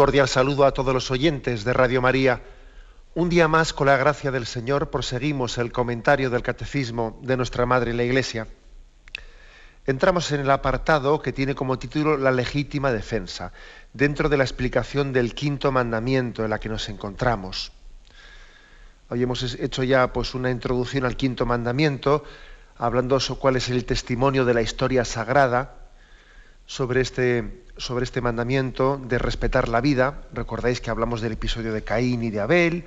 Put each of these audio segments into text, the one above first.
Cordial saludo a todos los oyentes de Radio María. Un día más, con la gracia del Señor, proseguimos el comentario del Catecismo de nuestra Madre la Iglesia. Entramos en el apartado que tiene como título La legítima defensa, dentro de la explicación del quinto mandamiento en la que nos encontramos. Hoy hemos hecho ya pues, una introducción al quinto mandamiento, hablando sobre cuál es el testimonio de la historia sagrada sobre este, sobre este mandamiento de respetar la vida. Recordáis que hablamos del episodio de Caín y de Abel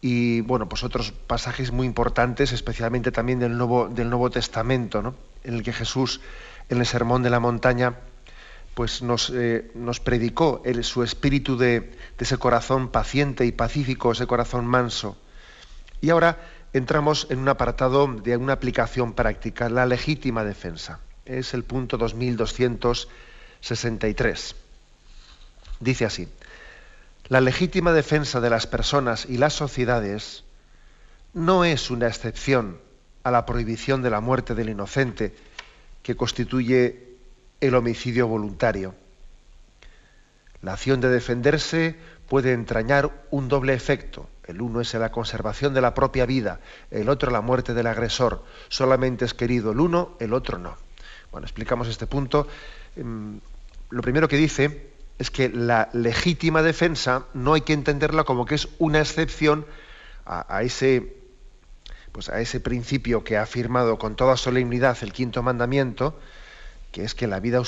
y bueno, pues otros pasajes muy importantes, especialmente también del Nuevo, del Nuevo Testamento, ¿no? en el que Jesús, en el Sermón de la Montaña, pues nos, eh, nos predicó el, su espíritu de, de ese corazón paciente y pacífico, ese corazón manso. Y ahora entramos en un apartado de una aplicación práctica, la legítima defensa. Es el punto 2200 63. Dice así, la legítima defensa de las personas y las sociedades no es una excepción a la prohibición de la muerte del inocente que constituye el homicidio voluntario. La acción de defenderse puede entrañar un doble efecto. El uno es la conservación de la propia vida, el otro la muerte del agresor. Solamente es querido el uno, el otro no. Bueno, explicamos este punto. Lo primero que dice es que la legítima defensa no hay que entenderla como que es una excepción a, ese, pues a ese principio que ha afirmado con toda solemnidad el quinto mandamiento, que es que la vida,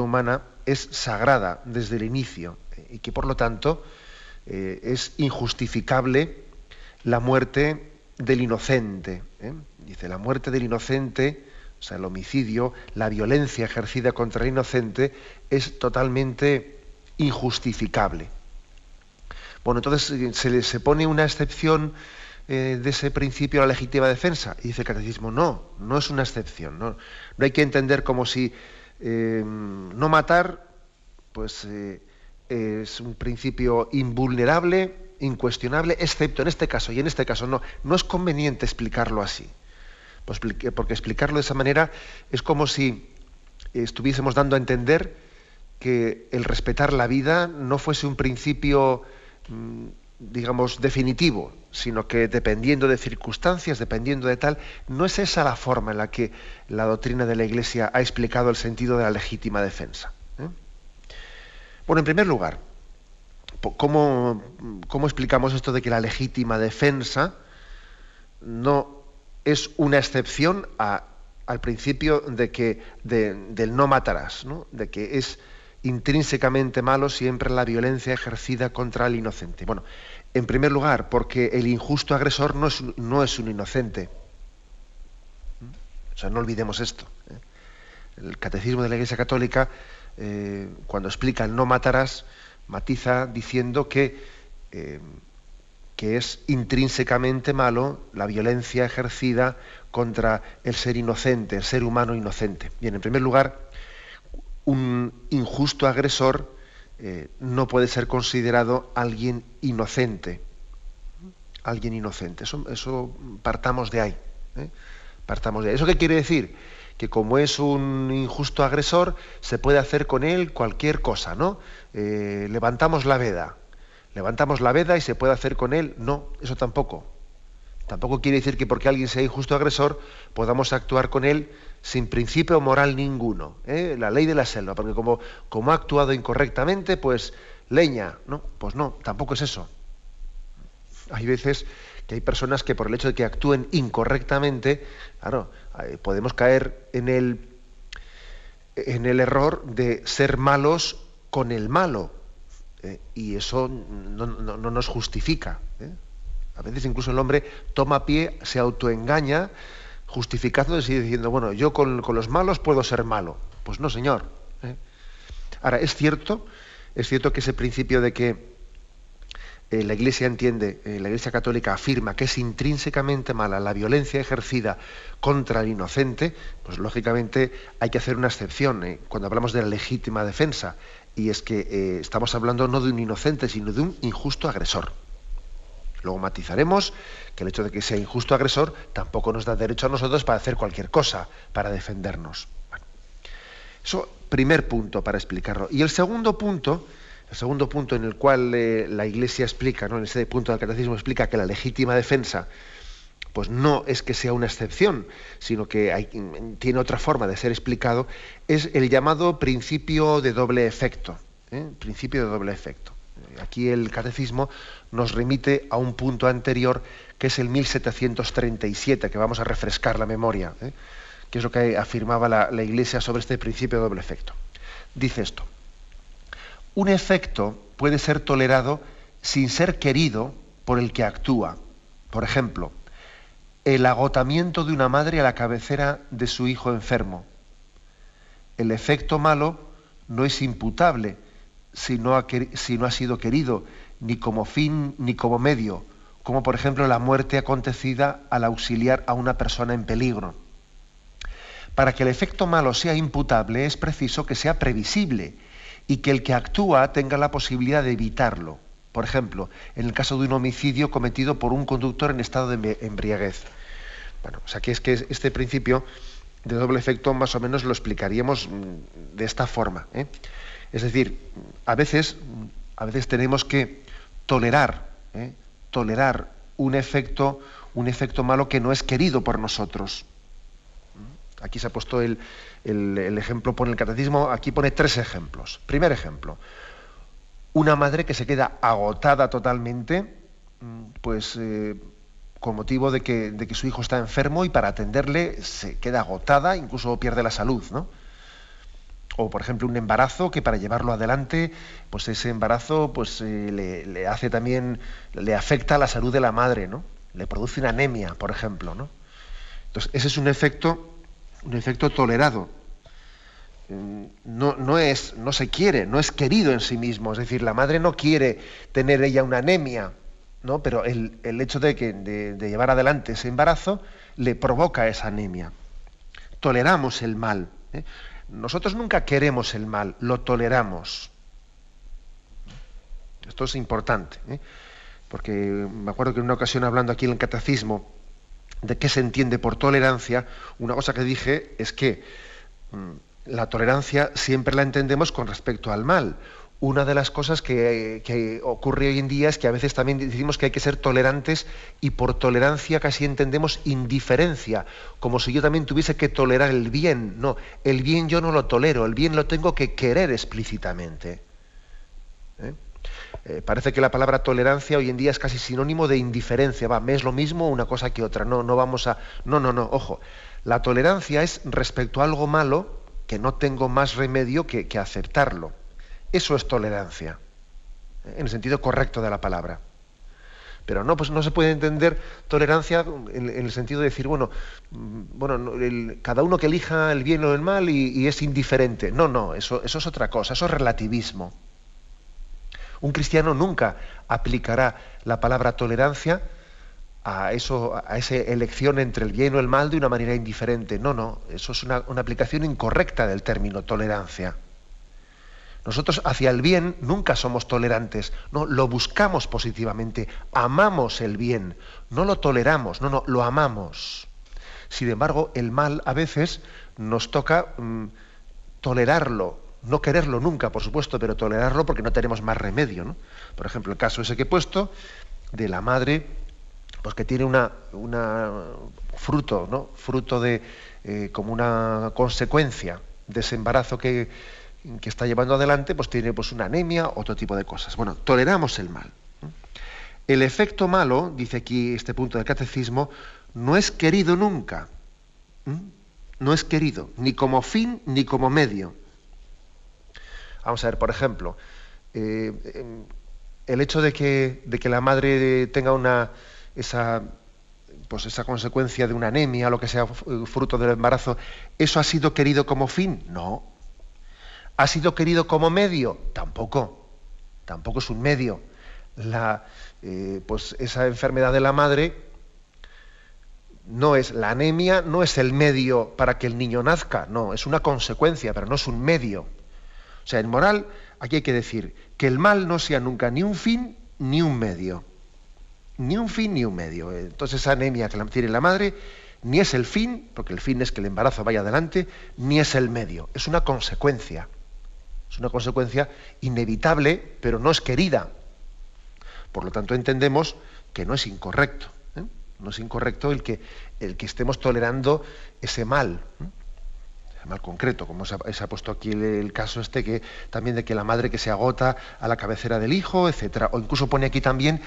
humana es sagrada desde el inicio y que por lo tanto eh, es injustificable la muerte del inocente. ¿eh? Dice, la muerte del inocente o sea, el homicidio, la violencia ejercida contra el inocente es totalmente injustificable. Bueno, entonces eh, se, le, pone una excepción eh, de ese principio a la legítima defensa. Y dice el catecismo, no, no es una excepción. No, no hay que entender como si eh, no matar, pues es un principio invulnerable, incuestionable, excepto en este caso y en este caso no. No es conveniente explicarlo así. Pues porque explicarlo de esa manera es como si estuviésemos dando a entender que el respetar la vida no fuese un principio, mm, digamos, definitivo, sino que dependiendo de circunstancias, dependiendo de tal, no es esa la forma en la que la doctrina de la Iglesia ha explicado el sentido de la legítima defensa. ¿eh? Bueno, en primer lugar, ¿cómo, ¿cómo explicamos esto de que la legítima defensa no es una excepción al principio de que, del no matarás, de que es intrínsecamente malo siempre la violencia ejercida contra el inocente. Bueno, en primer lugar, porque el injusto agresor no es, no es un inocente. O sea, no olvidemos esto. ¿eh? El catecismo de la Iglesia Católica, eh, cuando explica el no matarás, matiza diciendo que eh, que es intrínsecamente malo la violencia ejercida contra el ser inocente, el ser humano inocente. Bien, en primer lugar, un injusto agresor eh, no puede ser considerado alguien inocente. Alguien inocente. Eso, partamos de ahí. ¿eh? Partamos de ahí. ¿Eso qué quiere decir? Que como es un injusto agresor, se puede hacer con él cualquier cosa, ¿no? Eh, levantamos la veda levantamos la veda y se puede hacer con él. No, eso tampoco. Tampoco quiere decir que porque alguien sea injusto agresor podamos actuar con él sin principio moral ninguno. ¿eh? La ley de la selva, porque como, como ha actuado incorrectamente, pues leña. No, pues no, tampoco es eso. Hay veces que hay personas que por el hecho de que actúen incorrectamente, claro, eh, podemos caer en el, en el error de ser malos con el malo. Eh, y eso no, nos justifica. ¿eh? A veces incluso el hombre toma pie, se autoengaña, justificándose y diciendo, bueno, yo con, los malos puedo ser malo. Pues no, señor. ¿eh? Ahora, es cierto es cierto que ese principio de que la Iglesia entiende, la Iglesia católica afirma que es intrínsecamente mala la violencia ejercida contra el inocente, pues lógicamente hay que hacer una excepción cuando hablamos de la legítima defensa, y es que estamos hablando no de un inocente, sino de un injusto agresor. Luego matizaremos que el hecho de que sea injusto agresor tampoco nos da derecho a nosotros para hacer cualquier cosa para defendernos. eso, primer punto para explicarlo. Y el segundo punto el segundo punto en el cual eh, la Iglesia explica, ¿no? en ese punto del catecismo explica que la legítima defensa pues no es que sea una excepción, sino que tiene otra forma de ser explicado, es el llamado principio de doble efecto. ¿eh? Principio de doble efecto. Aquí el catecismo nos remite a un punto anterior que es el 1737, que vamos a refrescar la memoria, ¿eh? que es lo que afirmaba la Iglesia sobre este principio de doble efecto. Dice esto. Un efecto puede ser tolerado sin ser querido por el que actúa. Por ejemplo, el agotamiento de una madre a la cabecera de su hijo enfermo. El efecto malo no es imputable si no ha, sido querido ni como fin ni como medio, como por ejemplo la muerte acontecida al auxiliar a una persona en peligro. Para que el efecto malo sea imputable es preciso que sea previsible y que el que actúa tenga la posibilidad de evitarlo. Por ejemplo, en el caso de un homicidio cometido por un conductor en estado de embriaguez. Bueno, o sea que es que este principio de doble efecto más o menos lo explicaríamos mm, de esta forma. ¿eh? Es decir, a veces, a veces tenemos que tolerar, ¿eh? tolerar un efecto, un efecto malo que no es querido por nosotros. Aquí se ha puesto el, el, ejemplo pone el catecismo, aquí pone tres ejemplos. Primer ejemplo, una madre que se queda agotada totalmente, mm, pues eh, con motivo de que, su hijo está enfermo y para atenderle se queda agotada, incluso pierde la salud, ¿no? O, por ejemplo, un embarazo que para llevarlo adelante, pues ese embarazo pues, eh, le, le, hace también, le afecta a la salud de la madre, ¿no? Le produce una anemia, por ejemplo, ¿no? Entonces, ese es un efecto un efecto tolerado. Mm, no, no, es, no se quiere, no es querido en sí mismo. Es decir, la madre no quiere tener ella una anemia, ¿no? pero el, hecho de, que, de, llevar adelante ese embarazo le provoca esa anemia. Toleramos el mal. ¿eh? Nosotros nunca queremos el mal, lo toleramos. Esto es importante, ¿eh? porque me acuerdo que en una ocasión hablando aquí en el catecismo, de qué se entiende por tolerancia, una cosa que dije es que mm, la tolerancia siempre la entendemos con respecto al mal. Una de las cosas que, ocurre hoy en día es que a veces también decimos que hay que ser tolerantes y por tolerancia casi entendemos indiferencia, como si yo también tuviese que tolerar el bien. No, el bien yo no lo tolero, el bien lo tengo que querer explícitamente. ¿Eh? Eh, parece que la palabra tolerancia hoy en día es casi sinónimo de indiferencia. Va, me es lo mismo una cosa que otra. No, no vamos a. No, no, no. Ojo. La tolerancia es respecto a algo malo que no tengo más remedio que, aceptarlo. Eso es tolerancia. ¿eh? En el sentido correcto de la palabra. Pero no, pues no se puede entender tolerancia en, el sentido de decir, bueno, mm, bueno cada uno que elija el bien o el mal y, es indiferente. No, no, eso es otra cosa, eso es relativismo. Un cristiano nunca aplicará la palabra tolerancia a, eso, a esa elección entre el bien o el mal de una manera indiferente. No, no, eso es una, aplicación incorrecta del término tolerancia. Nosotros hacia el bien nunca somos tolerantes, no, lo buscamos positivamente, amamos el bien, no lo toleramos, no, no, lo amamos. Sin embargo, el mal a veces nos toca mm, tolerarlo, no quererlo nunca, por supuesto, pero tolerarlo porque no tenemos más remedio. ¿no? Por ejemplo, el caso ese que he puesto de la madre, pues que tiene una, fruto, ¿no? Fruto de eh, como una consecuencia de ese embarazo que, que, está llevando adelante, pues tiene pues una anemia, otro tipo de cosas. Bueno, toleramos el mal. El efecto malo, dice aquí este punto del catecismo, no es querido nunca. No es querido, ni como fin ni como medio. Vamos a ver, por ejemplo, eh, em, el hecho de que, de que, la madre tenga una, esa, pues esa consecuencia de una anemia, lo que sea fruto del embarazo, ¿eso ha sido querido como fin? No. ¿Ha sido querido como medio? Tampoco. tampoco es un medio. La, eh, pues esa enfermedad de la madre no es la anemia, no es el medio para que el niño nazca, no, es una consecuencia, pero no es un medio. O sea, en moral, aquí hay que decir que el mal no sea nunca ni un fin ni un medio. Ni un fin ni un medio. Entonces esa anemia que tiene la madre ni es el fin, porque el fin es que el embarazo vaya adelante, ni es el medio. Es una consecuencia. Es una consecuencia inevitable, pero no es querida. Por lo tanto, entendemos que no es incorrecto. ¿eh? No es incorrecto el que, el que estemos tolerando ese mal. ¿eh? Mal concreto, como se ha, puesto aquí el, caso este que también de que la madre que se agota a la cabecera del hijo, etcétera. O incluso pone aquí también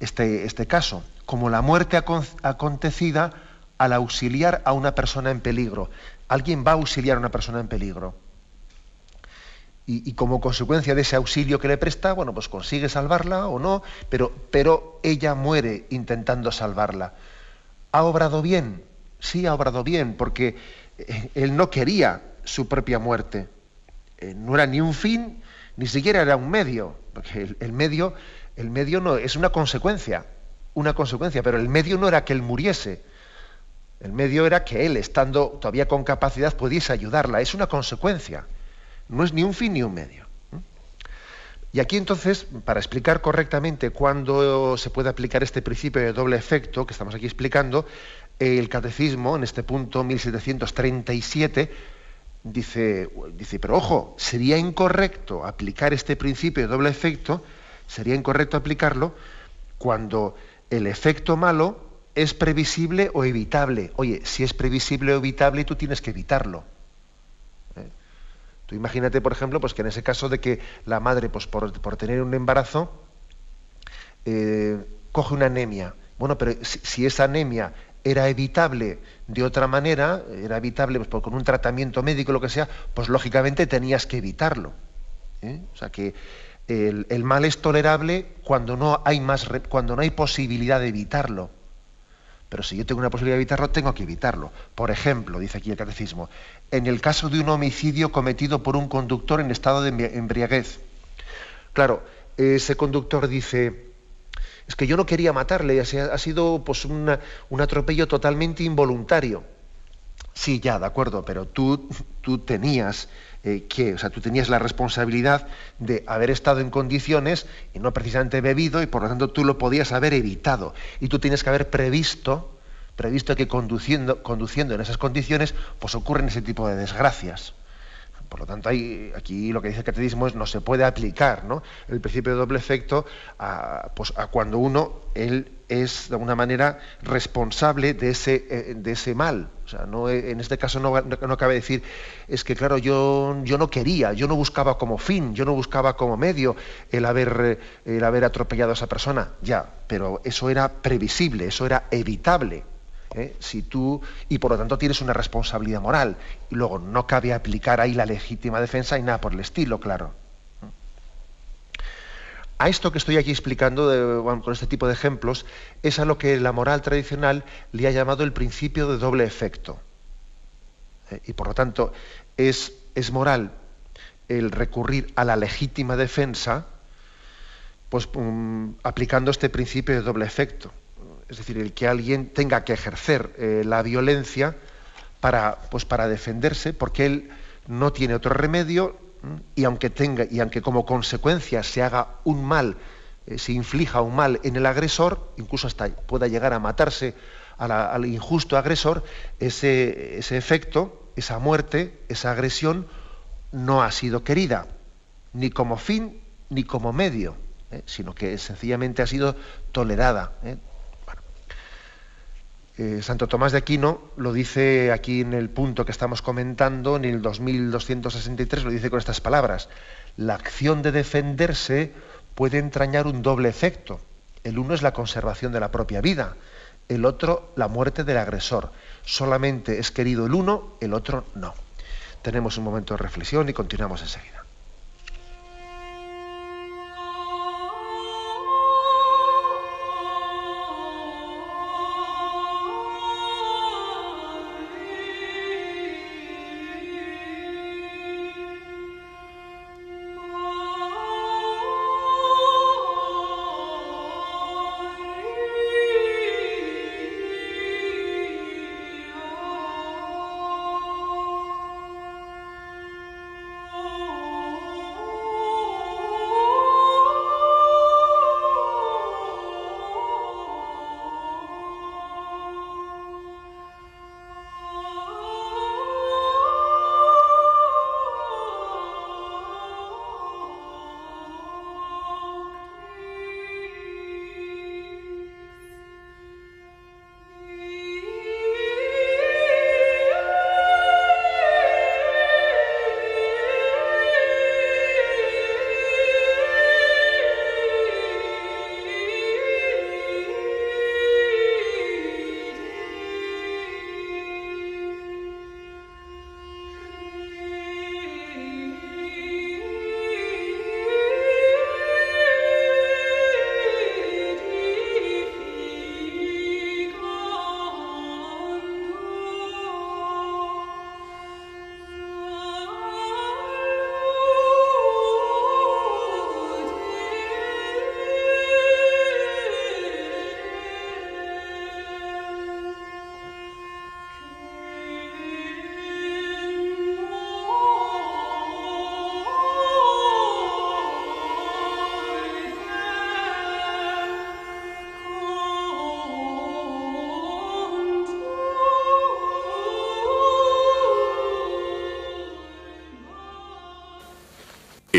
este, este caso, como la muerte acontecida al auxiliar a una persona en peligro. Alguien va a auxiliar a una persona en peligro. Y, como consecuencia de ese auxilio que le presta, bueno, pues consigue salvarla o no, pero, pero ella muere intentando salvarla. ¿Ha obrado bien? Sí, ha obrado bien, porque eh, él no quería su propia muerte. Eh, no era ni un fin, ni siquiera era un medio, porque el, medio, el medio no, es una consecuencia, una consecuencia, pero el medio no era que él muriese. El medio era que él, estando todavía con capacidad, pudiese ayudarla. Es una consecuencia. No es ni un fin ni un medio. Y aquí entonces, para explicar correctamente cuándo se puede aplicar este principio de doble efecto que estamos aquí explicando, el catecismo, en este punto 1737, dice, dice, pero ojo, sería incorrecto aplicar este principio de doble efecto, sería incorrecto aplicarlo cuando el efecto malo es previsible o evitable. Oye, si es previsible o evitable, tú tienes que evitarlo. ¿Eh? Tú imagínate, por ejemplo, pues que en ese caso de que la madre, pues por, tener un embarazo, eh, coge una anemia. Bueno, pero si, esa anemia era evitable de otra manera, era evitable pues, con un tratamiento médico, lo que sea, pues lógicamente tenías que evitarlo. ¿eh? O sea que el, mal es tolerable cuando no hay más, cuando no hay posibilidad de evitarlo. Pero si yo tengo una posibilidad de evitarlo, tengo que evitarlo. Por ejemplo, dice aquí el catecismo, en el caso de un homicidio cometido por un conductor en estado de embriaguez. Claro, ese conductor dice, es que yo no quería matarle, ha sido pues, un atropello totalmente involuntario. Sí, ya, de acuerdo, pero tú, tú tenías eh, que, o sea, tú tenías la responsabilidad de haber estado en condiciones y no precisamente bebido y por lo tanto tú lo podías haber evitado y tú tienes que haber previsto, previsto que conduciendo, conduciendo en esas condiciones, pues ocurren ese tipo de desgracias. Por lo tanto, aquí lo que dice el catecismo es no se puede aplicar el principio de doble efecto a, pues, a cuando uno él es de alguna manera responsable de ese, eh, de ese mal. O sea, no, en este caso no, cabe decir, es que claro, yo, yo no quería, yo no buscaba como fin, yo no buscaba como medio el haber, el haber atropellado a esa persona. Ya, pero eso era previsible, eso era evitable. ¿Eh? Si tú, y por lo tanto tienes una responsabilidad moral. Y luego no cabe aplicar ahí la legítima defensa y nada por el estilo, claro. A esto que estoy aquí explicando con este tipo de ejemplos es a lo que la moral tradicional le ha llamado el principio de doble efecto. Eh, y por lo tanto es, es, moral el recurrir a la legítima defensa pues, um, aplicando este principio de doble efecto. Es decir, el que alguien tenga que ejercer eh, la violencia para, pues, para defenderse porque él no tiene otro remedio y aunque tenga y aunque como consecuencia se haga un mal, eh, se inflija un mal en el agresor, incluso hasta pueda llegar a matarse al injusto agresor, ese, efecto, esa muerte, esa agresión no ha sido querida, ni como fin ni como medio, eh, sino que sencillamente ha sido tolerada, eh, Santo Tomás de Aquino lo dice aquí en el punto que estamos comentando, en el 2263, lo dice con estas palabras. La acción de defenderse puede entrañar un doble efecto. El uno es la conservación de la propia vida, el otro la muerte del agresor. Solamente es querido el uno, el otro no. Tenemos un momento de reflexión y continuamos enseguida.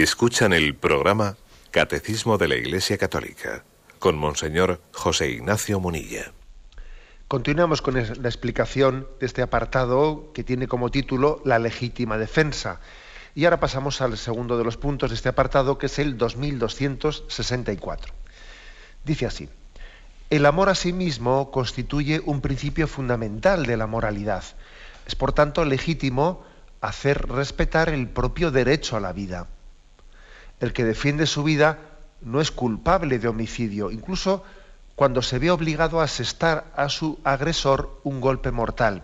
Escuchan el programa Catecismo de la Iglesia Católica con Monseñor José Ignacio Munilla. Continuamos con la explicación de este apartado que tiene como título La legítima defensa. Y ahora pasamos al segundo de los puntos de este apartado, que es el 2264. Dice así, el amor a sí mismo constituye un principio fundamental de la moralidad. Es por tanto legítimo hacer respetar el propio derecho a la vida. El que defiende su vida no es culpable de homicidio, incluso cuando se ve obligado a asestar a su agresor un golpe mortal.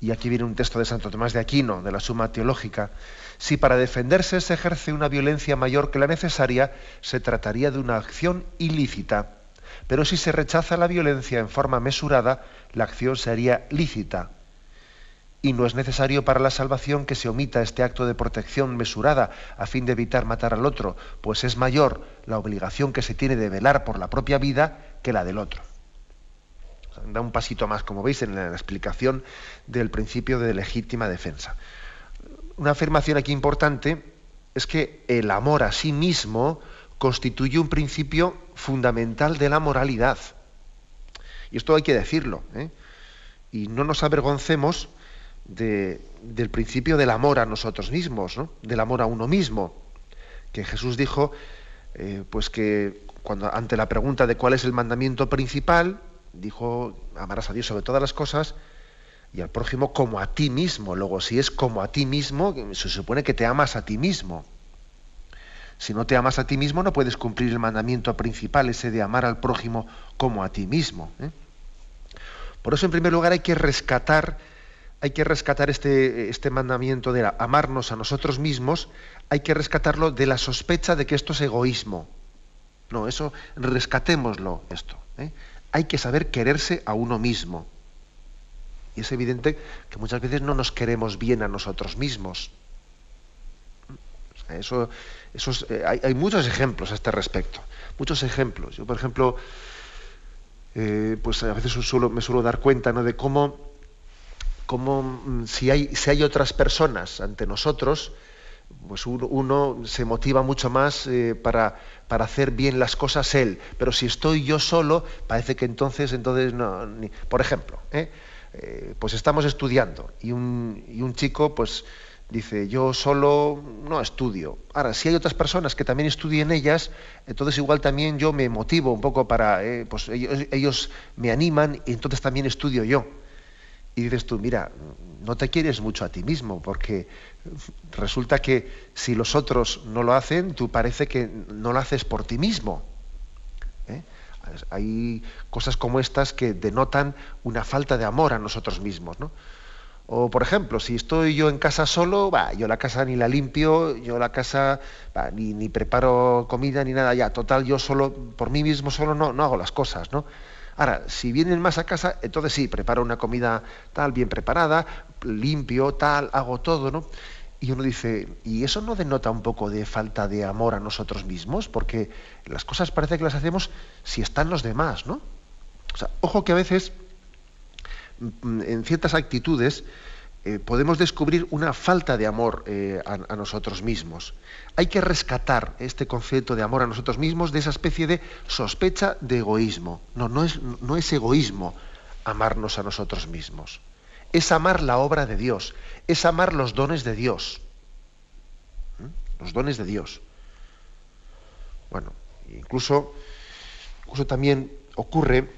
Y aquí viene un texto de Santo Tomás de Aquino, de la Suma Teológica. Si para defenderse se ejerce una violencia mayor que la necesaria, se trataría de una acción ilícita. Pero si se rechaza la violencia en forma mesurada, la acción sería lícita. Y no es necesario para la salvación que se omita este acto de protección mesurada a fin de evitar matar al otro, pues es mayor la obligación que se tiene de velar por la propia vida que la del otro. Da un pasito más, como veis, en la explicación del principio de legítima defensa. Una afirmación aquí importante es que el amor a sí mismo constituye un principio fundamental de la moralidad. Y esto hay que decirlo. ¿eh? Y no nos avergoncemos del principio del amor a nosotros mismos, del amor a uno mismo. Que Jesús dijo, eh, pues que cuando ante la pregunta de cuál es el mandamiento principal, dijo, amarás a Dios sobre todas las cosas y al prójimo como a ti mismo. Luego, si es como a ti mismo, se supone que te amas a ti mismo. Si no te amas a ti mismo, no puedes cumplir el mandamiento principal, ese de amar al prójimo como a ti mismo. ¿eh? Por eso, en primer lugar, hay que rescatar, hay que rescatar este, este mandamiento de amarnos a nosotros mismos, hay que rescatarlo de la sospecha de que esto es egoísmo. No, eso rescatémoslo, esto. ¿eh? Hay que saber quererse a uno mismo. Y es evidente que muchas veces no nos queremos bien a nosotros mismos. Eso, eh, hay, muchos ejemplos a este respecto. Muchos ejemplos. Yo, por ejemplo, eh, pues a veces me suelo dar cuenta ¿no? de cómo, cómo mm, si, hay, si hay otras personas ante nosotros, pues uno, se motiva mucho más eh, para, para, hacer bien las cosas él. Pero si estoy yo solo, parece que entonces, entonces no. Por ejemplo, pues estamos estudiando y un, y un chico, pues dice, yo solo no estudio. Ahora, si hay otras personas que también estudien ellas, entonces igual también yo me motivo un poco para, eh, pues ellos, me animan y entonces también estudio yo. Y dices tú, mira, no te quieres mucho a ti mismo, porque resulta que si los otros no lo hacen, tú parece que no lo haces por ti mismo. ¿eh? Hay cosas como estas que denotan una falta de amor a nosotros mismos, ¿no? O, por ejemplo, si estoy yo en casa solo, va, yo la casa ni la limpio, yo la casa ni, ni, preparo comida ni nada, ya, total, yo solo, por mí mismo solo no, no hago las cosas, ¿no? Ahora, si vienen más a casa, entonces sí, preparo una comida tal, bien preparada, limpio, tal, hago todo, ¿no? Y uno dice, ¿y eso no denota un poco de falta de amor a nosotros mismos? Porque las cosas parece que las hacemos si están los demás, ¿no? O sea, ojo que a veces Mm, en ciertas actitudes eh, podemos descubrir una falta de amor eh, a, nosotros mismos. Hay que rescatar este concepto de amor a nosotros mismos de esa especie de sospecha de egoísmo. No, no es, no es egoísmo amarnos a nosotros mismos. Es amar la obra de Dios, es amar los dones de Dios. ¿Mm? Los dones de Dios. Bueno, incluso, incluso también ocurre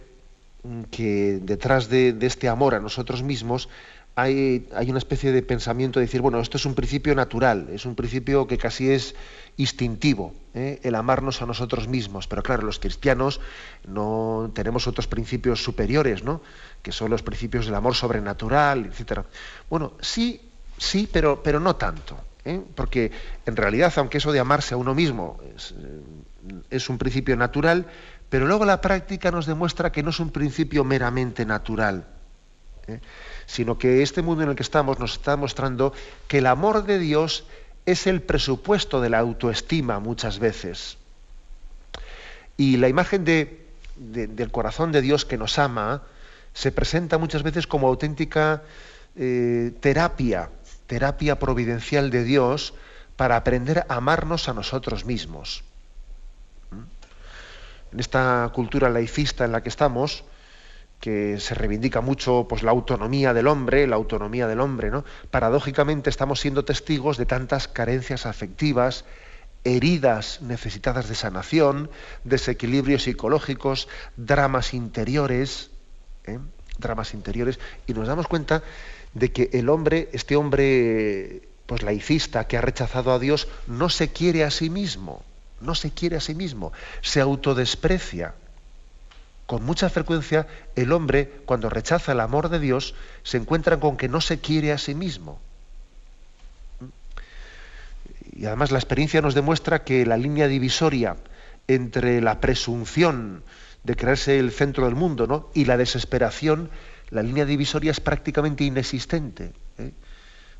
que detrás de, este amor a nosotros mismos hay, hay, una especie de pensamiento de decir, bueno, esto es un principio natural, es un principio que casi es instintivo, ¿eh? el amarnos a nosotros mismos. Pero claro, los cristianos no tenemos otros principios superiores, ¿no? que son los principios del amor sobrenatural, etc. Bueno, sí, sí, pero, pero no tanto. ¿eh? Porque en realidad, aunque eso de amarse a uno mismo es, es un principio natural, pero luego la práctica nos demuestra que no es un principio meramente natural, ¿eh? sino que este mundo en el que estamos nos está mostrando que el amor de Dios es el presupuesto de la autoestima muchas veces. Y la imagen del corazón de Dios que nos ama se presenta muchas veces como auténtica eh, terapia, terapia providencial de Dios para aprender a amarnos a nosotros mismos. En esta cultura laicista en la que estamos, que se reivindica mucho pues, la autonomía del hombre, la autonomía del hombre, ¿no? Paradójicamente estamos siendo testigos de tantas carencias afectivas, heridas necesitadas de sanación, desequilibrios psicológicos, dramas interiores, ¿eh? dramas interiores, y nos damos cuenta de que el hombre, este hombre pues laicista que ha rechazado a Dios, no se quiere a sí mismo, no se quiere a sí mismo, se autodesprecia. Con mucha frecuencia el hombre, cuando rechaza el amor de Dios, se encuentra con que no se quiere a sí mismo. Y además la experiencia nos demuestra que la línea divisoria entre la presunción de creerse el centro del mundo ¿no? y la desesperación, la línea divisoria es prácticamente inexistente.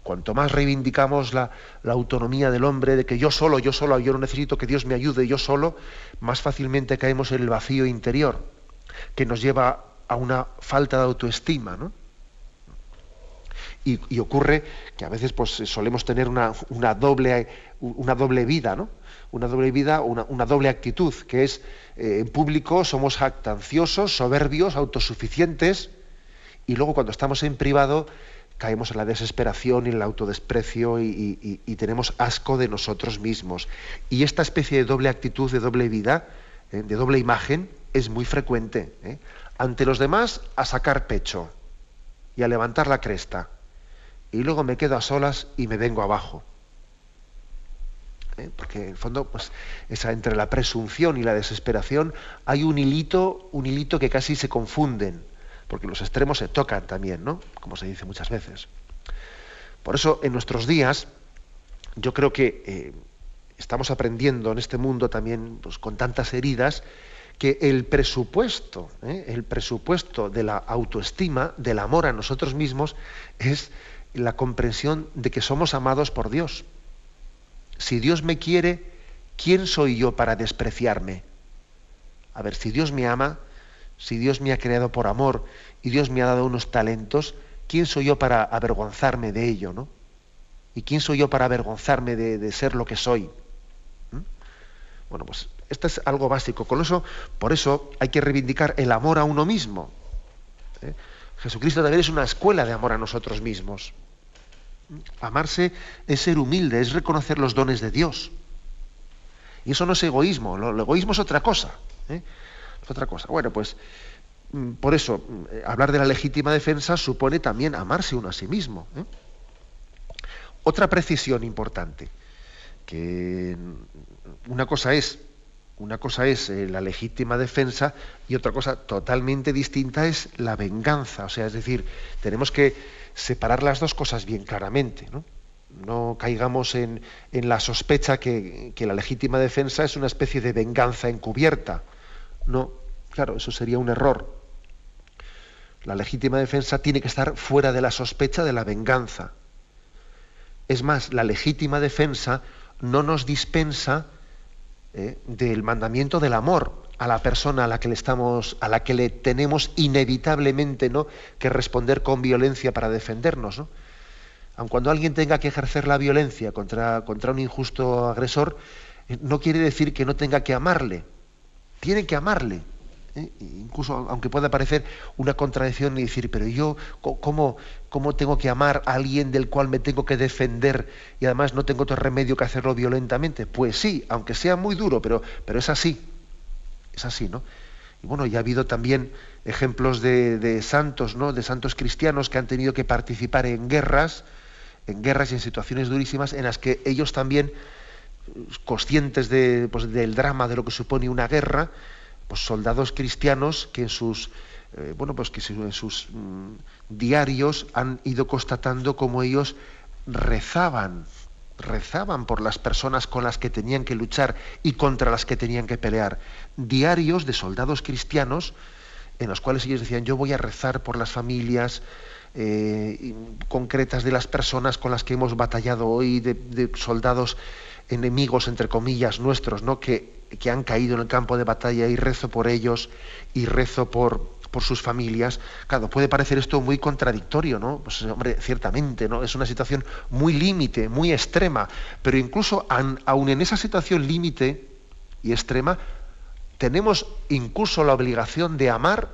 Cuanto más reivindicamos la, autonomía del hombre, de que yo solo, yo solo, yo no necesito que Dios me ayude, yo solo, más fácilmente caemos en el vacío interior, que nos lleva a una falta de autoestima. ¿no? Y, ocurre que a veces pues, solemos tener una, doble, una doble vida, ¿no? Una doble vida, una, una doble actitud, que es eh, en público somos jactanciosos, soberbios, autosuficientes, y luego cuando estamos en privado caemos en la desesperación y en el autodesprecio y, tenemos asco de nosotros mismos. Y esta especie de doble actitud, de doble vida, eh, de doble imagen, es muy frecuente. ¿eh? Ante los demás, a sacar pecho y a levantar la cresta. Y luego me quedo a solas y me vengo abajo. ¿eh? Porque en el fondo, pues, entre la presunción y la desesperación hay un hilito, un hilito que casi se confunden porque los extremos se tocan también, ¿no? Como se dice muchas veces. Por eso, en nuestros días, yo creo que eh, estamos aprendiendo en este mundo también, pues, con tantas heridas, que el presupuesto, ¿eh? el presupuesto de la autoestima, del amor a nosotros mismos, es la comprensión de que somos amados por Dios. Si Dios me quiere, ¿quién soy yo para despreciarme? A ver, si Dios me ama, si Dios me ha creado por amor y Dios me ha dado unos talentos, ¿quién soy yo para avergonzarme de ello, no? ¿Y quién soy yo para avergonzarme de, ser lo que soy? ¿Mm? Bueno, pues esto es algo básico. Con por eso hay que reivindicar el amor a uno mismo. ¿eh? Jesucristo también es una escuela de amor a nosotros mismos. ¿Mm? Amarse es ser humilde, es reconocer los dones de Dios. Y eso no es egoísmo, el egoísmo es otra cosa. ¿eh? Otra cosa. Bueno, pues mm, por eso mm, hablar de la legítima defensa supone también amarse uno a sí mismo. ¿eh? Otra precisión importante, que mm, una cosa es una cosa es eh, la legítima defensa y otra cosa totalmente distinta es la venganza. O sea, es decir, tenemos que separar las dos cosas bien claramente. No, no caigamos en, la sospecha que, la legítima defensa es una especie de venganza encubierta. No, claro, eso sería un error. La legítima defensa tiene que estar fuera de la sospecha de la venganza. Es más, la legítima defensa no nos dispensa eh, del mandamiento del amor a la persona a la que le estamos, a la que le tenemos inevitablemente ¿no? que responder con violencia para defendernos. ¿no? Aun cuando alguien tenga que ejercer la violencia contra, contra un injusto agresor, eh, no quiere decir que no tenga que amarle tiene que amarle. ¿eh? Incluso aunque pueda parecer una contradicción y decir, pero yo, ¿cómo, ¿cómo tengo que amar a alguien del cual me tengo que defender y además no tengo otro remedio que hacerlo violentamente? Pues sí, aunque sea muy duro, pero, pero es así. Es así, ¿no? Y bueno, ya ha habido también ejemplos de, de, santos, ¿no? De santos cristianos que han tenido que participar en guerras, en guerras y en situaciones durísimas en las que ellos también conscientes de, pues, del drama de lo que supone una guerra, pues soldados cristianos que en sus eh, bueno pues que en sus mm, diarios han ido constatando cómo ellos rezaban rezaban por las personas con las que tenían que luchar y contra las que tenían que pelear. Diarios de soldados cristianos en los cuales ellos decían yo voy a rezar por las familias eh, concretas de las personas con las que hemos batallado hoy de soldados enemigos, entre comillas, nuestros, ¿no? que, que han caído en el campo de batalla y rezo por ellos y rezo por, por sus familias. Claro, puede parecer esto muy contradictorio, ¿no? Pues hombre, ciertamente, ¿no? Es una situación muy límite, muy extrema, pero incluso aún en esa situación límite y extrema, tenemos incluso la obligación de amar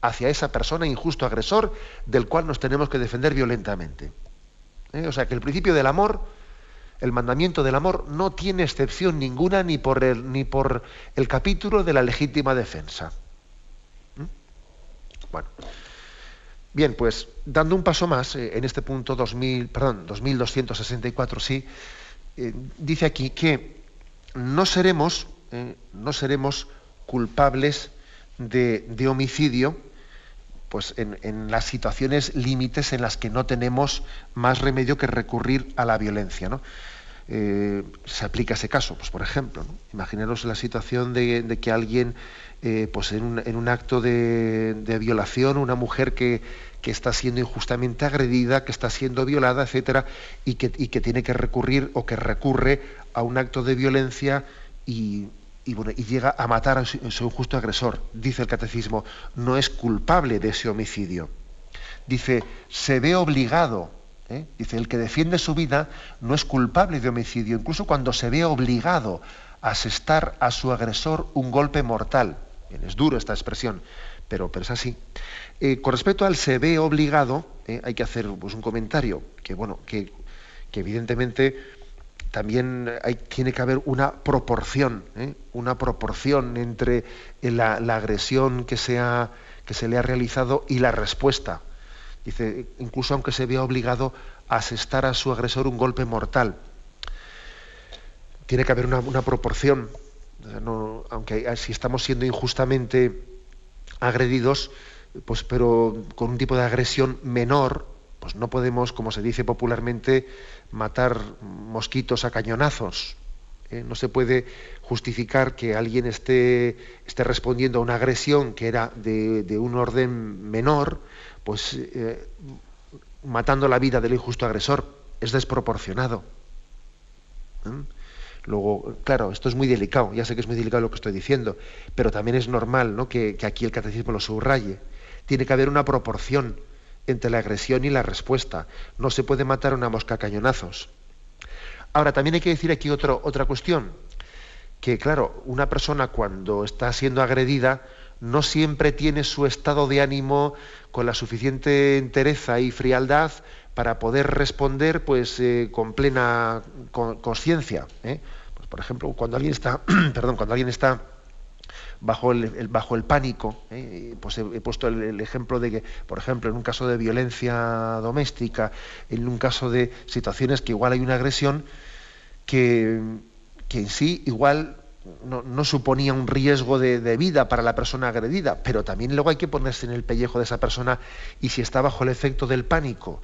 hacia esa persona injusto agresor del cual nos tenemos que defender violentamente. ¿Eh? O sea que el principio del amor, el mandamiento del amor, no tiene excepción ninguna ni por el, ni por el capítulo de la legítima defensa. Bueno. Bien, pues dando un paso más eh, en este punto 2000, perdón, 2264, sí, eh, dice aquí que no seremos, eh, no seremos culpables de, homicidio pues en, las situaciones límites en las que no tenemos más remedio que recurrir a la violencia. ¿no? se aplica ese caso, pues por ejemplo, imaginaros la situación de que alguien eh, pues en un, acto de, violación, una mujer que, está siendo injustamente agredida, que está siendo violada, etcétera, y que, tiene que recurrir o que recurre a un acto de violencia y, llega a matar a su, injusto agresor. Dice el catecismo, no es culpable de ese homicidio. Dice, se ve obligado. ¿eh? Dice, el que defiende su vida no es culpable de homicidio, incluso cuando se ve obligado a asestar a su agresor un golpe mortal es duro esta expresión, pero, pero es así. Eh, con respecto al se ve obligado, eh, hay que hacer pues, un comentario que, bueno, que, evidentemente también hay, tiene que haber una proporción, ¿eh? una proporción entre la, agresión que, que se le ha realizado y la respuesta. Dice, incluso aunque se vea obligado a asestar a su agresor un golpe mortal. Tiene que haber una proporción aunque si estamos siendo injustamente agredidos, pues, pero con un tipo de agresión menor, pues no podemos, como se dice popularmente, matar mosquitos a cañonazos. ¿eh? No se puede justificar que alguien esté, esté, respondiendo a una agresión que era de, un orden menor, pues eh, matando la vida del injusto agresor. Es desproporcionado. ¿eh? Luego, claro, esto es muy delicado, ya sé que es muy delicado lo que estoy diciendo, pero también es normal ¿no? que, aquí el catecismo lo subraye. Tiene que haber una proporción entre la agresión y la respuesta. No se puede matar una mosca a cañonazos. Ahora, también hay que decir aquí otra cuestión, que claro, una persona cuando está siendo agredida no siempre tiene su estado de ánimo con la suficiente entereza y frialdad para poder responder pues, eh, con plena conciencia. ¿eh? Pues, por ejemplo, cuando alguien está, perdón, cuando alguien está bajo el, bajo el pánico, ¿eh? pues he, puesto el, ejemplo de que, por ejemplo, en un caso de violencia doméstica, en un caso de situaciones que igual hay una agresión, que, que en sí igual no, suponía un riesgo de, vida para la persona agredida, pero también luego hay que ponerse en el pellejo de esa persona y si está bajo el efecto del pánico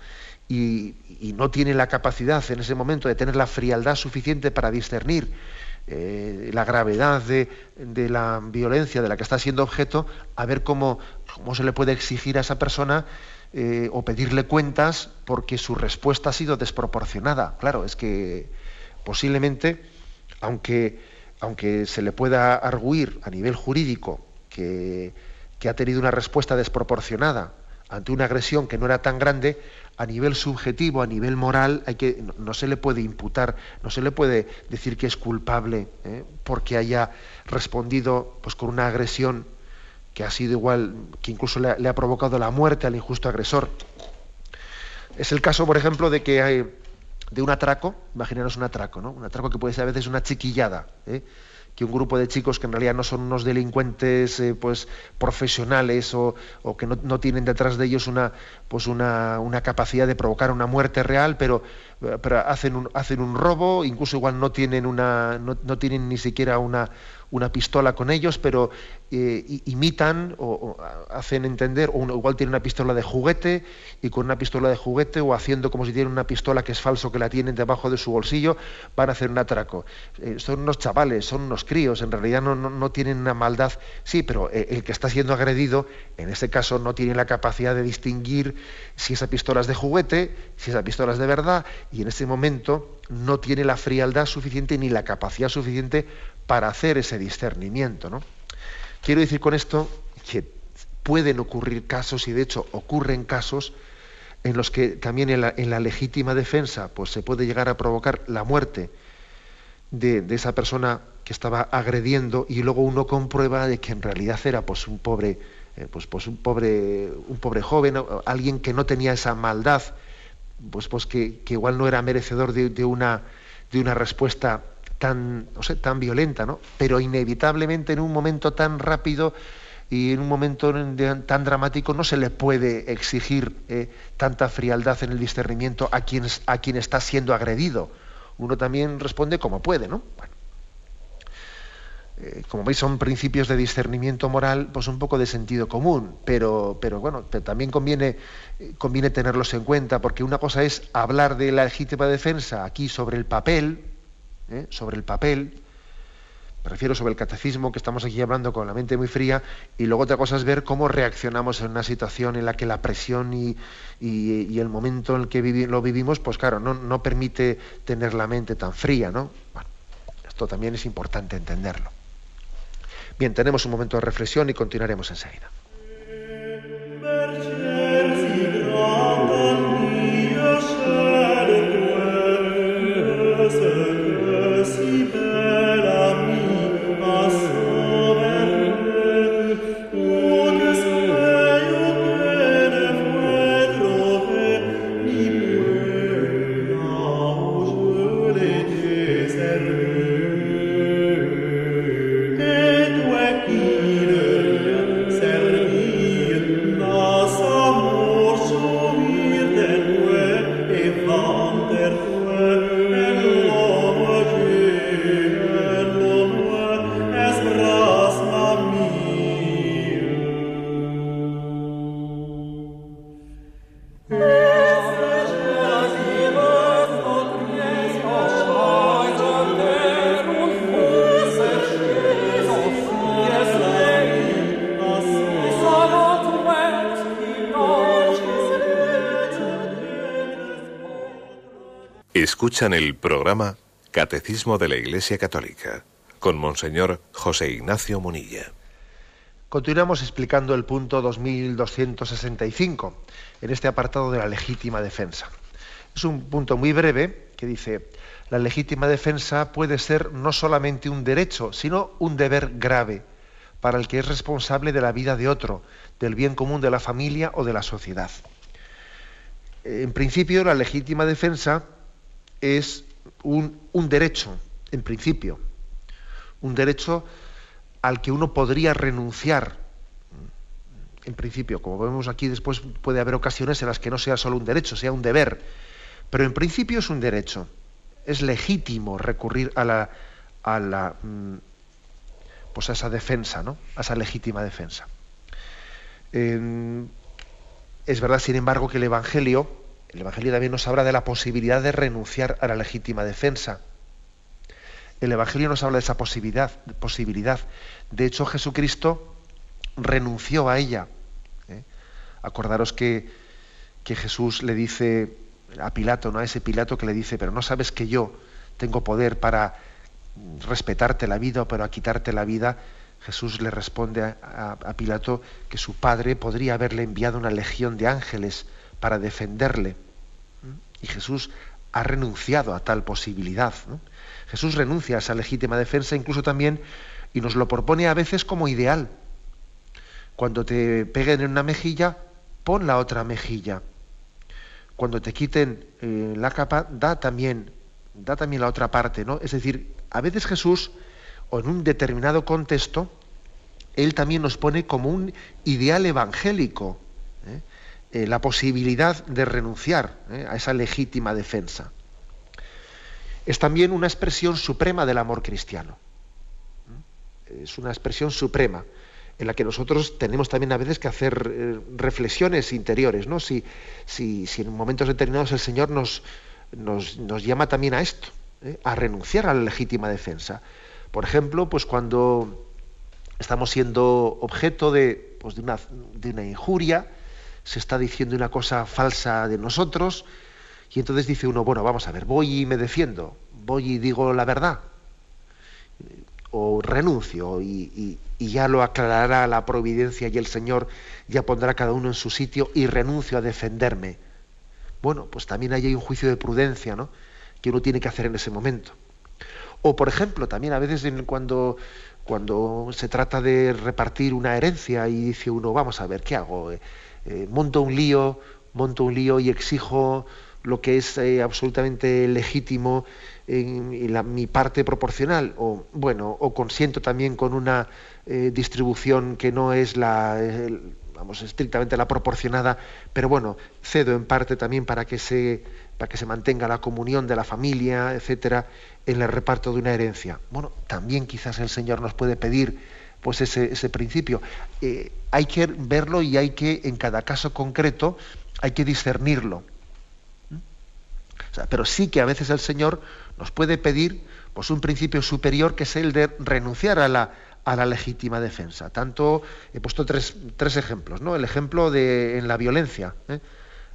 y, no tiene la capacidad en ese momento de tener la frialdad suficiente para discernir eh, la gravedad de, la violencia de la que está siendo objeto, a ver cómo, cómo se le puede exigir a esa persona eh, o pedirle cuentas porque su respuesta ha sido desproporcionada. Claro, es que posiblemente, aunque, aunque se le pueda arguir a nivel jurídico que, que ha tenido una respuesta desproporcionada ante una agresión que no era tan grande, a nivel subjetivo, a nivel moral, hay que, no, se le puede imputar, no se le puede decir que es culpable ¿eh? porque haya respondido pues, con una agresión que ha sido igual, que incluso le, ha provocado la muerte al injusto agresor. Es el caso, por ejemplo, de que hay de un atraco, imaginaros un atraco, ¿no? Un atraco que puede ser a veces una chiquillada. ¿eh? Que un grupo de chicos que en realidad no son unos delincuentes eh, pues profesionales o, que no, tienen detrás de ellos una pues una, una, capacidad de provocar una muerte real pero, pero hacen un, hacen un robo incluso igual no tienen una no, no tienen ni siquiera una una pistola con ellos, pero eh, imitan o, hacen entender, o igual tienen una pistola de juguete y con una pistola de juguete o haciendo como si tienen una pistola que es falso que la tienen debajo de su bolsillo, van a hacer un atraco. Eh, son unos chavales, son unos críos, en realidad no, no, tienen una maldad, sí, pero eh, el que está siendo agredido, en este caso no tiene la capacidad de distinguir si esa pistola es de juguete, si esa pistola es de verdad, y en ese momento no tiene la frialdad suficiente ni la capacidad suficiente para hacer ese discernimiento. ¿no? Quiero decir con esto que pueden ocurrir casos, y de hecho ocurren casos, en los que también en la, legítima defensa pues, se puede llegar a provocar la muerte de, esa persona que estaba agrediendo y luego uno comprueba de que en realidad era pues, un pobre, eh, pues, pues, un pobre, un pobre joven, alguien que no tenía esa maldad, pues, pues que, igual no era merecedor de, una, de una respuesta tan, no sé, tan violenta, ¿no? Pero inevitablemente en un momento tan rápido y en un momento tan dramático no se le puede exigir eh, tanta frialdad en el discernimiento a quien, a quien está siendo agredido. Uno también responde como puede, ¿no? Eh, como veis, son principios de discernimiento moral, pues un poco de sentido común, pero, pero bueno, también conviene, conviene tenerlos en cuenta, porque una cosa es hablar de la legítima defensa aquí sobre el papel, ¿eh? sobre el papel, me refiero sobre el catecismo, que estamos aquí hablando con la mente muy fría, y luego otra cosa es ver cómo reaccionamos en una situación en la que la presión y, el momento en el que lo vivimos, pues claro, no, no, permite tener la mente tan fría, ¿no? Bueno, esto también es importante entenderlo. Bien, tenemos un momento de reflexión y continuaremos enseguida. Escuchan el programa Catecismo de la Iglesia Católica con Monseñor José Ignacio Munilla. Continuamos explicando el punto 2265 en este apartado de la legítima defensa. Es un punto muy breve que dice, la legítima defensa puede ser no solamente un derecho, sino un deber grave para el que es responsable de la vida de otro, del bien común de la familia o de la sociedad. En principio, la legítima defensa es un, derecho, en principio, un derecho al que uno podría renunciar. En principio, como vemos aquí, después puede haber ocasiones en las que no sea solo un derecho, sea un deber. Pero en principio es un derecho. Es legítimo recurrir a la, a la mm, pues a esa defensa, ¿no? A esa legítima defensa. es verdad, sin embargo, que el Evangelio el Evangelio también nos habla de la posibilidad de renunciar a la legítima defensa. El Evangelio nos habla de esa posibilidad. posibilidad. De hecho, Jesucristo renunció a ella. ¿eh? Acordaros que, que, Jesús le dice a Pilato, ¿no? a ese Pilato que le dice, pero no sabes que yo tengo poder para respetarte la vida o para quitarte la vida. Jesús le responde a, a Pilato que su padre podría haberle enviado una legión de ángeles para defenderle. Y Jesús ha renunciado a tal posibilidad. Jesús renuncia a esa legítima defensa incluso también y nos lo propone a veces como ideal. Cuando te peguen en una mejilla, pon la otra mejilla. Cuando te quiten eh, la capa, da también, da también la otra parte, ¿no? Es decir, a veces Jesús, o en un determinado contexto, él también nos pone como un ideal evangélico. ¿Eh? Eh, la posibilidad de renunciar eh, a esa legítima defensa. Es también una expresión suprema del amor cristiano. Es una expresión suprema en la que nosotros tenemos también a veces que hacer eh, reflexiones interiores, ¿no? Si, si, si, en momentos determinados el Señor nos, nos, llama también a esto, a renunciar a la legítima defensa. Por ejemplo, pues cuando estamos siendo objeto de, pues de, una, de una injuria, se está diciendo una cosa falsa de nosotros y entonces dice uno, bueno, vamos a ver, voy y me defiendo, voy y digo la verdad. o renuncio y, ya lo aclarará la providencia y el Señor ya pondrá cada uno en su sitio y renuncio a defenderme. Bueno, pues también hay un juicio de prudencia, ¿no? Que uno tiene que hacer en ese momento. O, por ejemplo, también a veces cuando, cuando se trata de repartir una herencia y dice uno, vamos a ver, ¿qué hago? Eh, monto un lío, monto un lío y exijo lo que es eh, absolutamente legítimo en, mi parte proporcional. O bueno o consiento también con una eh, distribución que no es la vamos estrictamente la proporcionada pero bueno cedo en parte también para que se para que se mantenga la comunión de la familia etcétera en el reparto de una herencia. Bueno también quizás el señor nos puede pedir pues ese, principio eh, hay que verlo y hay que en cada caso concreto hay que discernirlo pero sí que a veces el Señor nos puede pedir pues, un principio superior que es el de renunciar a la, a la legítima defensa. Tanto he puesto tres, ejemplos, ¿no? El ejemplo de en la violencia, ¿eh?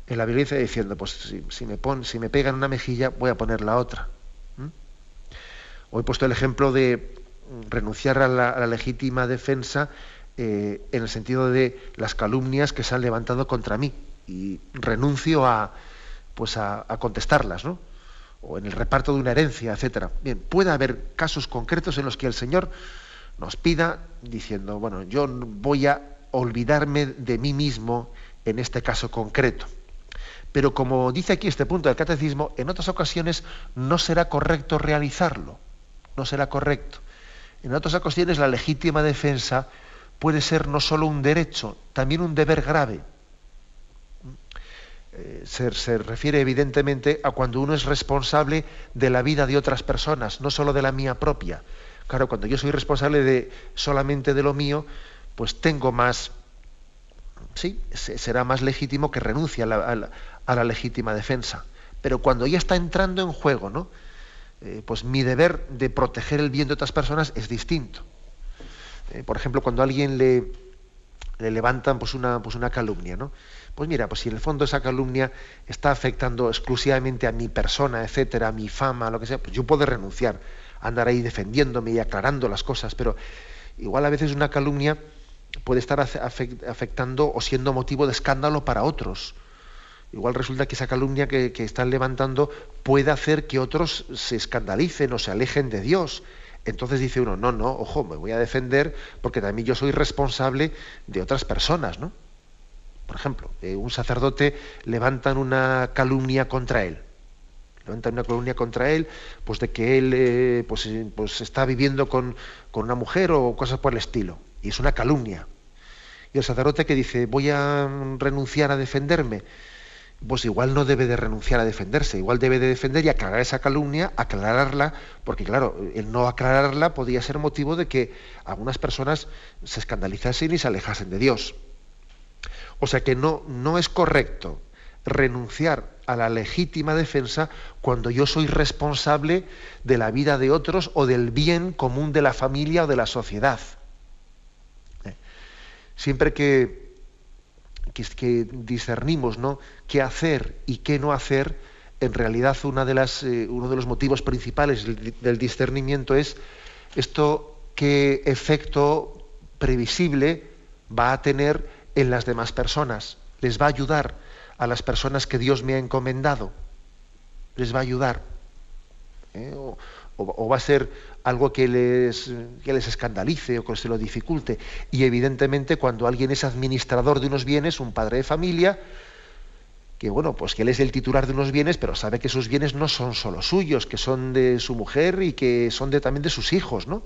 en la violencia diciendo, pues si, me pon, si me pegan una mejilla, voy a poner la otra. O he puesto el ejemplo de renunciar a la, legítima defensa eh, en el sentido de las calumnias que se han levantado contra mí y renuncio a, pues a, contestarlas, ¿no? o en el reparto de una herencia, etcétera. Bien, puede haber casos concretos en los que el Señor nos pida diciendo, bueno, yo voy a olvidarme de mí mismo en este caso concreto. Pero como dice aquí este punto del catecismo, en otras ocasiones no será correcto realizarlo. No será correcto. En otras ocasiones la legítima defensa puede ser no solo un derecho, también un deber grave. Eh, se, refiere evidentemente a cuando uno es responsable de la vida de otras personas, no solo de la mía propia. Claro, cuando yo soy responsable de solamente de lo mío, pues tengo más, sí, será más legítimo que renuncie a la, legítima defensa. Pero cuando ya está entrando en juego, ¿no? Eh, pues mi deber de proteger el bien de otras personas es distinto. Eh, por ejemplo, cuando a alguien le, le levantan pues una, pues una calumnia, ¿no? Pues mira, pues si en el fondo esa calumnia está afectando exclusivamente a mi persona, etcétera, a mi fama, lo que sea, pues yo puedo renunciar, andar ahí defendiéndome y aclarando las cosas, pero igual a veces una calumnia puede estar afectando o siendo motivo de escándalo para otros. Igual resulta que esa calumnia que, están levantando puede hacer que otros se escandalicen o se alejen de Dios. Entonces dice uno, no, no, ojo, me voy a defender porque también yo soy responsable de otras personas, ¿no? Por ejemplo, eh, un sacerdote levantan una calumnia contra él. Levantan una calumnia contra él, pues de que él eh, pues, eh, pues, está viviendo con, una mujer o cosas por el estilo. Y es una calumnia. Y el sacerdote que dice, voy a renunciar a defenderme, pues igual no debe de renunciar a defenderse, igual debe de defender y aclarar esa calumnia, aclararla, porque claro, el no aclararla podría ser motivo de que algunas personas se escandalizasen y se alejasen de Dios. O sea que no, no es correcto renunciar a la legítima defensa cuando yo soy responsable de la vida de otros o del bien común de la familia o de la sociedad. ¿Eh? Siempre que, que, discernimos ¿no? Qué hacer y qué no hacer, en realidad una de las, eh, uno de los motivos principales del discernimiento es esto qué efecto previsible va a tener en las demás personas, les va a ayudar a las personas que Dios me ha encomendado, les va a ayudar. ¿eh? O, va a ser algo que les, que les escandalice o que se lo dificulte. Y evidentemente cuando alguien es administrador de unos bienes, un padre de familia, que bueno, pues que él es el titular de unos bienes, pero sabe que sus bienes no son solo suyos, que son de su mujer y que son de, también de sus hijos, ¿no?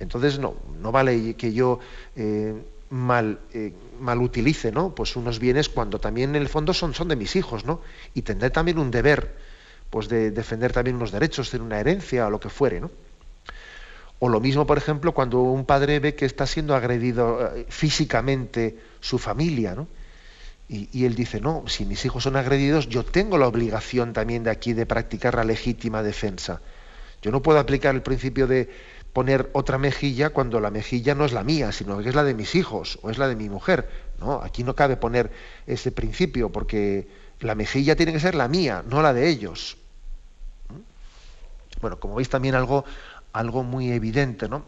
Entonces no, no vale que yo eh, mal, eh, mal utilice ¿no? pues unos bienes cuando también en el fondo son, son de mis hijos, ¿no? Y tendré también un deber pues de defender también unos derechos, de una herencia o lo que fuere, ¿no? O lo mismo, por ejemplo, cuando un padre ve que está siendo agredido eh, físicamente su familia, ¿no? Y, él dice, no, si mis hijos son agredidos, yo tengo la obligación también de aquí de practicar la legítima defensa. Yo no puedo aplicar el principio de poner otra mejilla cuando la mejilla no es la mía, sino que es la de mis hijos o es la de mi mujer. No, aquí no cabe poner ese principio porque la mejilla tiene que ser la mía, no la de ellos. Bueno, como veis también algo, algo muy evidente, ¿no?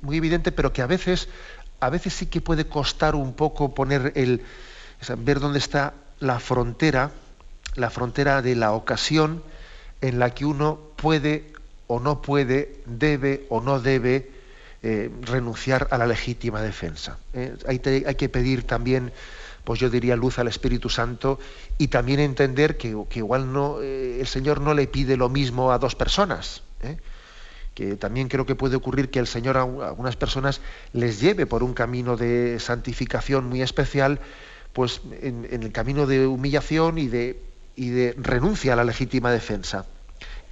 muy evidente, pero que a veces, a veces sí que puede costar un poco poner el, ver dónde está la frontera, la frontera de la ocasión en la que uno puede o no puede, debe o no debe eh, renunciar a la legítima defensa. ¿eh? Hay, que pedir también, pues yo diría, luz al Espíritu Santo y también entender que, igual no, eh, el Señor no le pide lo mismo a dos personas. que también creo que puede ocurrir que el Señor a algunas personas les lleve por un camino de santificación muy especial, pues en, el camino de humillación y de, y de renuncia a la legítima defensa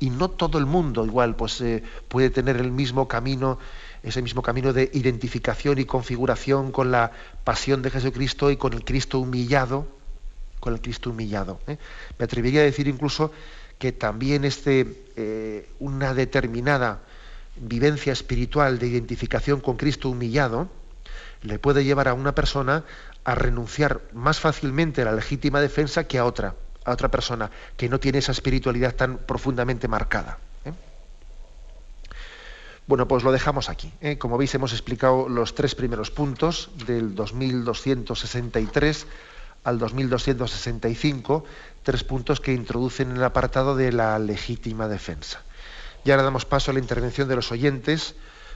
y no todo el mundo igual pues eh, puede tener el mismo camino ese mismo camino de identificación y configuración con la pasión de Jesucristo y con el Cristo humillado con el Cristo humillado ¿eh? me atrevería a decir incluso que también este eh, una determinada vivencia espiritual de identificación con Cristo humillado le puede llevar a una persona a renunciar más fácilmente a la legítima defensa que a otra a otra persona que no tiene esa espiritualidad tan profundamente marcada. ¿eh? Bueno, pues lo dejamos aquí. ¿eh? Como veis, hemos explicado los tres primeros puntos del 2263 al 2265, tres puntos que introducen el apartado de la legítima defensa. Y ahora damos paso a la intervención de los oyentes.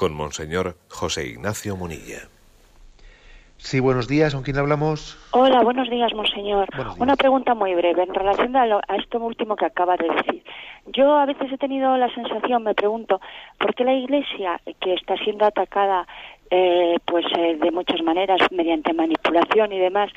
con Monseñor José Ignacio Munilla. Sí, buenos días, ¿con quién hablamos? Hola, buenos días, Monseñor. Una pregunta muy breve en relación a, esto último que acaba de decir. Yo a veces he tenido la sensación, me pregunto, ¿por qué la Iglesia, que está siendo atacada eh, pues eh, de muchas maneras, mediante manipulación y demás,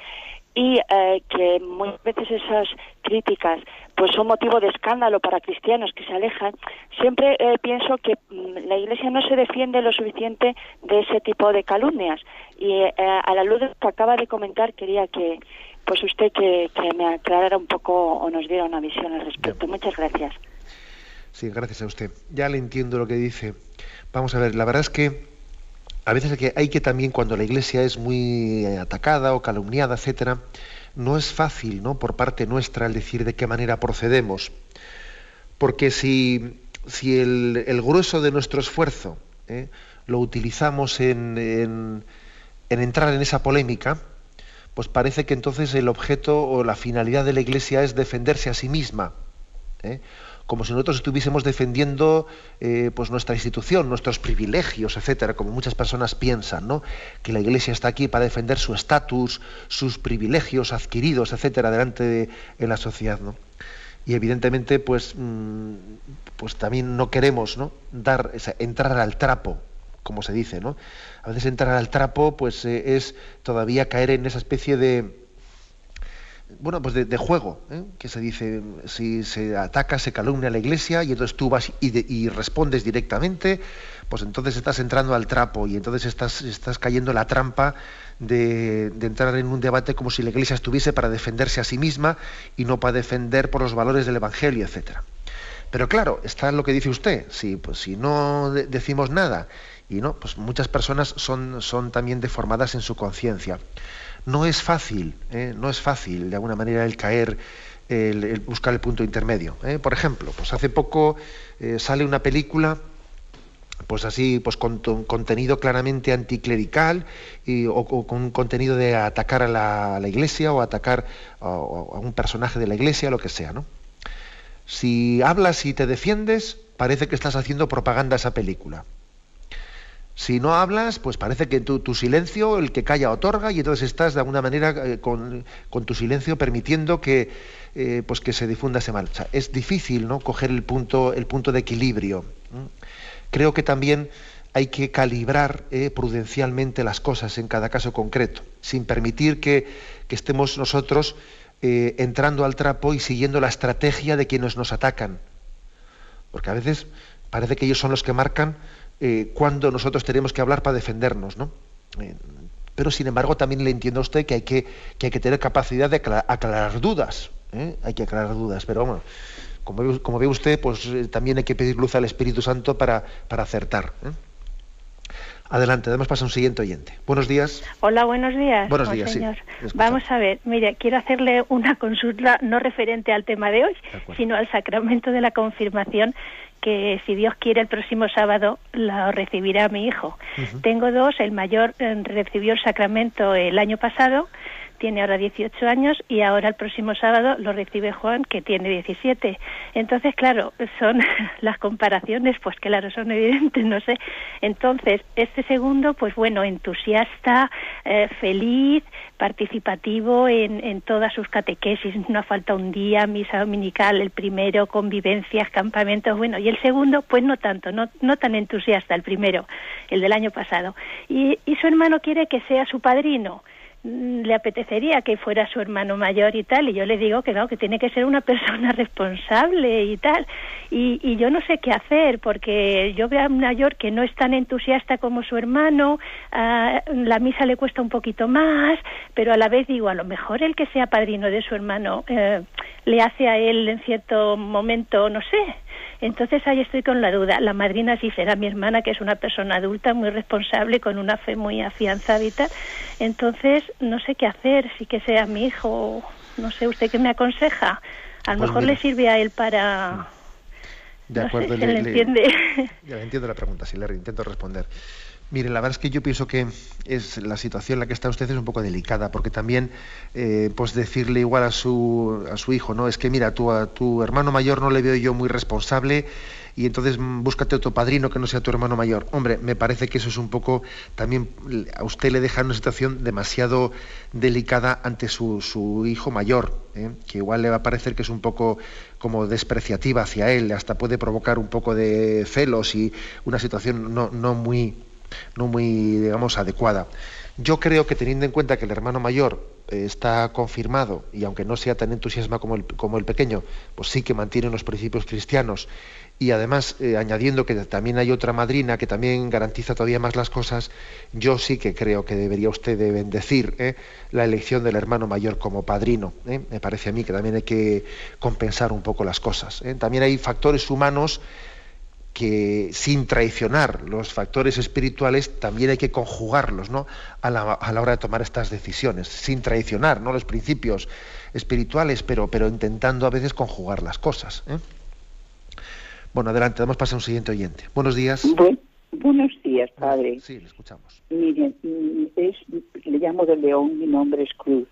y eh, que muchas veces esas críticas pues son motivo de escándalo para cristianos que se alejan, siempre eh, pienso que mm, la Iglesia no se defiende lo suficiente de ese tipo de calumnias. Y eh, a la luz de lo que acaba de comentar, quería que pues usted que, me aclarara un poco o nos diera una visión al respecto. Muchas gracias. Sí, gracias a usted. Ya le entiendo lo que dice. Vamos a ver, la verdad es que a veces hay que, hay que también cuando la Iglesia es muy atacada o calumniada, etcétera, no es fácil, ¿no? Por parte nuestra el decir de qué manera procedemos, porque si, si el, grueso de nuestro esfuerzo ¿eh? lo utilizamos en, en, entrar en esa polémica, pues parece que entonces el objeto o la finalidad de la Iglesia es defenderse a sí misma. ¿eh? Como si nosotros estuviésemos defendiendo eh, pues nuestra institución, nuestros privilegios, etcétera, como muchas personas piensan, ¿no? Que la Iglesia está aquí para defender su estatus, sus privilegios adquiridos, etcétera, delante de la sociedad, ¿no? Y evidentemente, pues, mm, pues también no queremos, ¿no? Dar, entrar al trapo, como se dice, ¿no? A veces entrar al trapo, pues, eh, es todavía caer en esa especie de bueno, pues de, juego, ¿eh? que se dice, si se ataca, se calumnia a la iglesia y entonces tú vas y, respondes directamente, pues entonces estás entrando al trapo y entonces estás, cayendo en la trampa de, entrar en un debate como si la iglesia estuviese para defenderse a sí misma y no para defender por los valores del Evangelio, etc. Pero claro, está lo que dice usted, si, pues, no decimos nada y no, pues muchas personas son, son también deformadas en su conciencia. No es fácil, ¿eh? no es fácil de alguna manera el caer, el, buscar el punto intermedio. ¿eh? Por ejemplo, pues hace poco eh, sale una película pues así, pues con, contenido claramente anticlerical o, con un contenido de atacar a la, iglesia o atacar a, a, un personaje de la iglesia, lo que sea, ¿no? Si hablas y te defiendes, parece que estás haciendo propaganda a esa película. Si no hablas, pues parece que tu, silencio, el que calla, otorga, y entonces estás de alguna manera eh, con, tu silencio permitiendo que, eh, pues que se difunda ese mal. es difícil ¿no? coger el punto, el punto de equilibrio. Creo que también hay que calibrar eh, prudencialmente las cosas en cada caso concreto, sin permitir que, que estemos nosotros entrando al trapo y siguiendo la estrategia de quienes nos atacan. Porque a veces parece que ellos son los que marcan eh, cuando nosotros tenemos que hablar para defendernos, ¿no? Eh, pero sin embargo también le entiendo a usted que hay que, hay que tener capacidad de aclarar, dudas, ¿eh? hay que aclarar dudas, pero bueno, como, como ve usted, pues también hay que pedir luz al Espíritu Santo para, para acertar. Adelante, damos paso a un siguiente oyente. Buenos días. Hola, buenos días. Buenos días, señor. Vamos a ver, mire, quiero hacerle una consulta no referente al tema de hoy, sino al sacramento de la confirmación que si Dios quiere el próximo sábado lo recibirá mi hijo. Tengo dos, el mayor eh, recibió el sacramento el año pasado tiene ahora 18 años y ahora el próximo sábado lo recibe Juan, que tiene 17. Entonces, claro, son las comparaciones, pues claro, son evidentes, no sé. Entonces, este segundo, pues bueno, entusiasta, eh, feliz, participativo en, en todas sus catequesis, no falta un día, misa dominical, el primero, convivencias, campamentos, bueno, y el segundo, pues no tanto, no, no tan entusiasta, el primero, el del año pasado. Y, y su hermano quiere que sea su padrino. Mm, le apetecería que fuera su hermano mayor y tal, y yo le digo que no, que tiene que ser una persona responsable y tal, y, y yo no sé qué hacer, porque yo veo a un mayor que no es tan entusiasta como su hermano, la misa le cuesta un poquito más, pero a la vez digo, a lo mejor el que sea padrino de su hermano eh, le hace a él en cierto momento, no sé, entonces ahí estoy con la duda. La madrina sí será mi hermana, que es una persona adulta, muy responsable, con una fe muy afianzada y tal. Entonces no sé qué hacer, si que sea mi hijo, no sé, ¿usted qué me aconseja? A lo pues mejor le sirve a él para... De acuerdo, le, entiende. Ya entiendo la pregunta, sí, le intento responder. Mire, la verdad es que yo pienso que es la situación en la que está usted es un poco delicada, porque también, eh, pues decirle igual a su, a su hijo, no, es que mira, tú a tu hermano mayor no le veo yo muy responsable y entonces mm, búscate otro padrino que no sea tu hermano mayor. Hombre, me parece que eso es un poco, también a usted le deja una situación demasiado delicada ante su, su hijo mayor, ¿eh? que igual le va a parecer que es un poco como despreciativa hacia él, hasta puede provocar un poco de celos y una situación no, no muy no muy, digamos, adecuada. Yo creo que teniendo en cuenta que el hermano mayor eh, está confirmado y aunque no sea tan entusiasmado como el, como el pequeño, pues sí que mantiene los principios cristianos y además eh, añadiendo que también hay otra madrina que también garantiza todavía más las cosas, yo sí que creo que debería usted de bendecir eh, la elección del hermano mayor como padrino. Me parece a mí que también hay que compensar un poco las cosas. También hay factores humanos que sin traicionar los factores espirituales también hay que conjugarlos ¿no? a, la, a la hora de tomar estas decisiones, sin traicionar ¿no? los principios espirituales, pero, pero intentando a veces conjugar las cosas. ¿eh? Bueno, adelante, damos paso a un siguiente oyente. Buenos días. buenos días, padre. Sí, le escuchamos. Miren, es, le llamo de León, mi nombre es Cruz.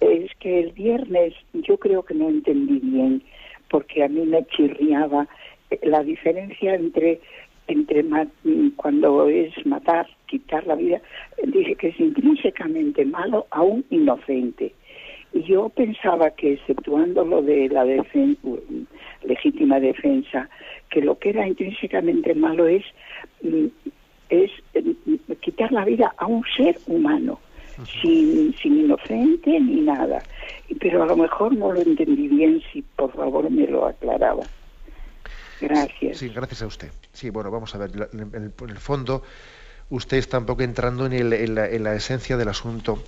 Es que el viernes yo creo que no entendí bien, porque a mí me chirriaba la diferencia entre entre cuando es matar, quitar la vida, dije que es intrínsecamente malo a un inocente. Y yo pensaba que, exceptuando lo de la legítima defensa, que lo que era intrínsecamente malo es, mm, es mm, quitar la vida a un ser humano, sin, sin inocente ni nada. Pero a lo mejor no lo entendí bien, si por favor me lo aclaraba. Gracias. Sí, gracias a usted. Sí, bueno, vamos a ver, en el, fondo usted está un poco entrando en, la, esencia del asunto.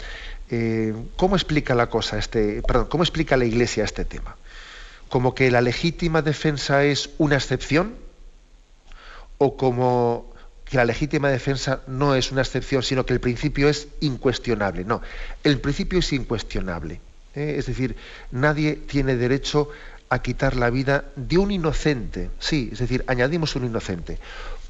Eh, ¿Cómo explica la cosa este, perdón, cómo explica la Iglesia este tema? ¿Como que la legítima defensa es una excepción? ¿O como que la legítima defensa no es una excepción, sino que el principio es incuestionable. No, el principio es incuestionable. ¿eh? Es decir, nadie tiene derecho a quitar la vida de un inocente. Sí, es decir, añadimos un inocente.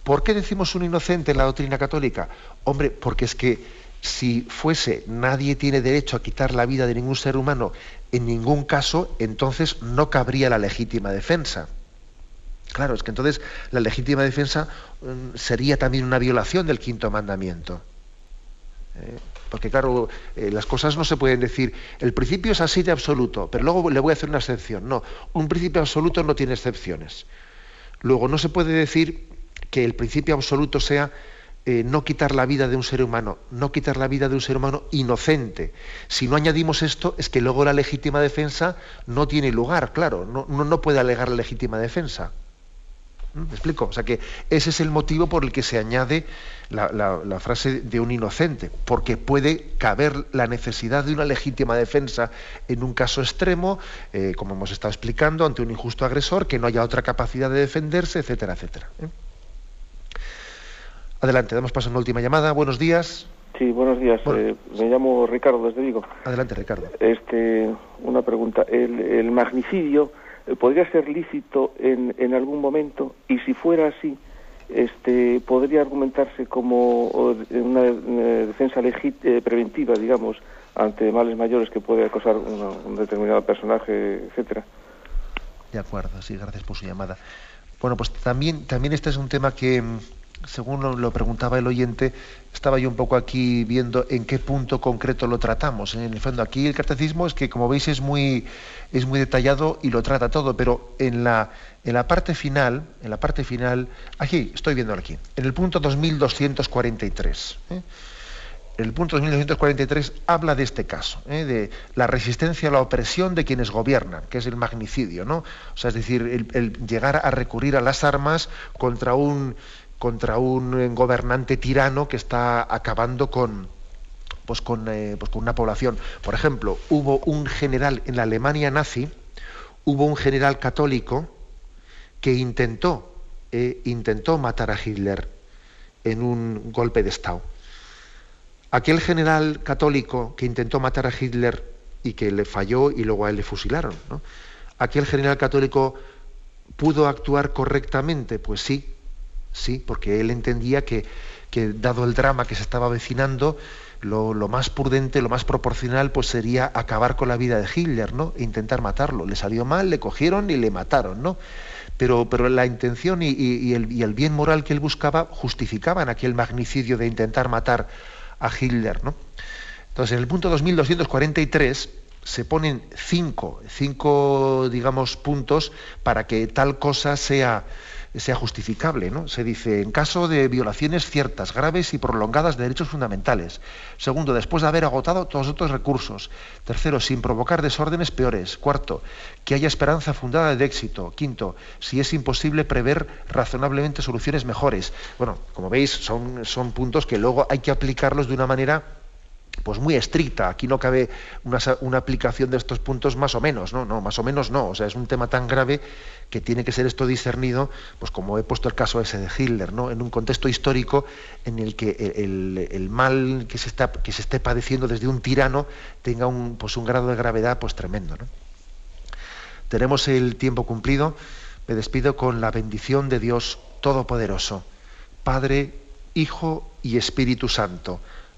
¿Por qué decimos un inocente en la doctrina católica? Hombre, porque es que si fuese nadie tiene derecho a quitar la vida de ningún ser humano en ningún caso, entonces no cabría la legítima defensa. Claro, es que entonces la legítima defensa mm, sería también una violación del quinto mandamiento. ¿Eh? Porque claro, eh, las cosas no se pueden decir, el principio es así de absoluto, pero luego le voy a hacer una excepción. No, un principio absoluto no tiene excepciones. Luego, no se puede decir que el principio absoluto sea eh, no quitar la vida de un ser humano, no quitar la vida de un ser humano inocente. Si no añadimos esto, es que luego la legítima defensa no tiene lugar, claro, no, no puede alegar la legítima defensa. ¿Me explico? O sea que ese es el motivo por el que se añade la, frase de un inocente, porque puede caber la necesidad de una legítima defensa en un caso extremo, eh, como hemos estado explicando, ante un injusto agresor, que no haya otra capacidad de defenderse, etcétera, etcétera. ¿eh? Adelante, damos paso a una última llamada. Buenos días. Sí, buenos días. Eh, me llamo Ricardo desde Vigo. Adelante, Ricardo. Este, una pregunta. ¿El, magnicidio eh, podría ser lícito en, en, algún momento? Y si fuera así, este, ¿podría argumentarse como una, defensa eh, preventiva, digamos, ante males mayores que puede acosar un determinado personaje, etcétera? De acuerdo, sí, gracias por su llamada. Bueno, pues también, también este es un tema que según lo preguntaba el oyente, estaba yo un poco aquí viendo en qué punto concreto lo tratamos. En el fondo, aquí el catecismo es que, como veis, es muy, es muy detallado y lo trata todo, pero en la, en la parte final, en la parte final, aquí, estoy viendo aquí, en el punto 2243. ¿eh? El punto 2243 habla de este caso, ¿eh? de la resistencia a la opresión de quienes gobiernan, que es el magnicidio, ¿no? O sea, es decir, el llegar a recurrir a las armas contra un contra un gobernante tirano que está acabando con, pues con, eh, pues con una población. Por ejemplo, hubo un general en la Alemania nazi, hubo un general católico que intentó, eh, intentó matar a Hitler en un golpe de Estado. Aquel general católico que intentó matar a Hitler y que le falló y luego a él le fusilaron, ¿Aquel general católico pudo actuar correctamente? Pues sí, sí, porque él entendía que, dado el drama que se estaba avecinando, lo, más prudente, lo más proporcional, pues sería acabar con la vida de Hitler, ¿no? E intentar matarlo. Le salió mal, le cogieron y le mataron, ¿no? Pero, pero la intención y, el, y, el, bien moral que él buscaba justificaban aquel magnicidio de intentar matar a Hitler, ¿no? Entonces, en el punto 2243 se ponen cinco, cinco, digamos, puntos para que tal cosa sea, sea justificable. ¿no? Se dice, en caso de violaciones ciertas, graves y prolongadas de derechos fundamentales. Segundo, después de haber agotado todos otros recursos. Tercero, sin provocar desórdenes peores. Cuarto, que haya esperanza fundada de éxito. Quinto, si es imposible prever razonablemente soluciones mejores. Bueno, como veis, son, son puntos que luego hay que aplicarlos de una manera pues muy estricta. Aquí no cabe una, aplicación de estos puntos más o menos, ¿no? No, más o menos no. O sea, es un tema tan grave que tiene que ser esto discernido, pues como he puesto el caso ese de Hitler, ¿no? En un contexto histórico en el que el, mal que se, está, que se esté padeciendo desde un tirano tenga un, pues un grado de gravedad pues tremendo, ¿no? Tenemos el tiempo cumplido. Me despido con la bendición de Dios Todopoderoso, Padre, Hijo y Espíritu Santo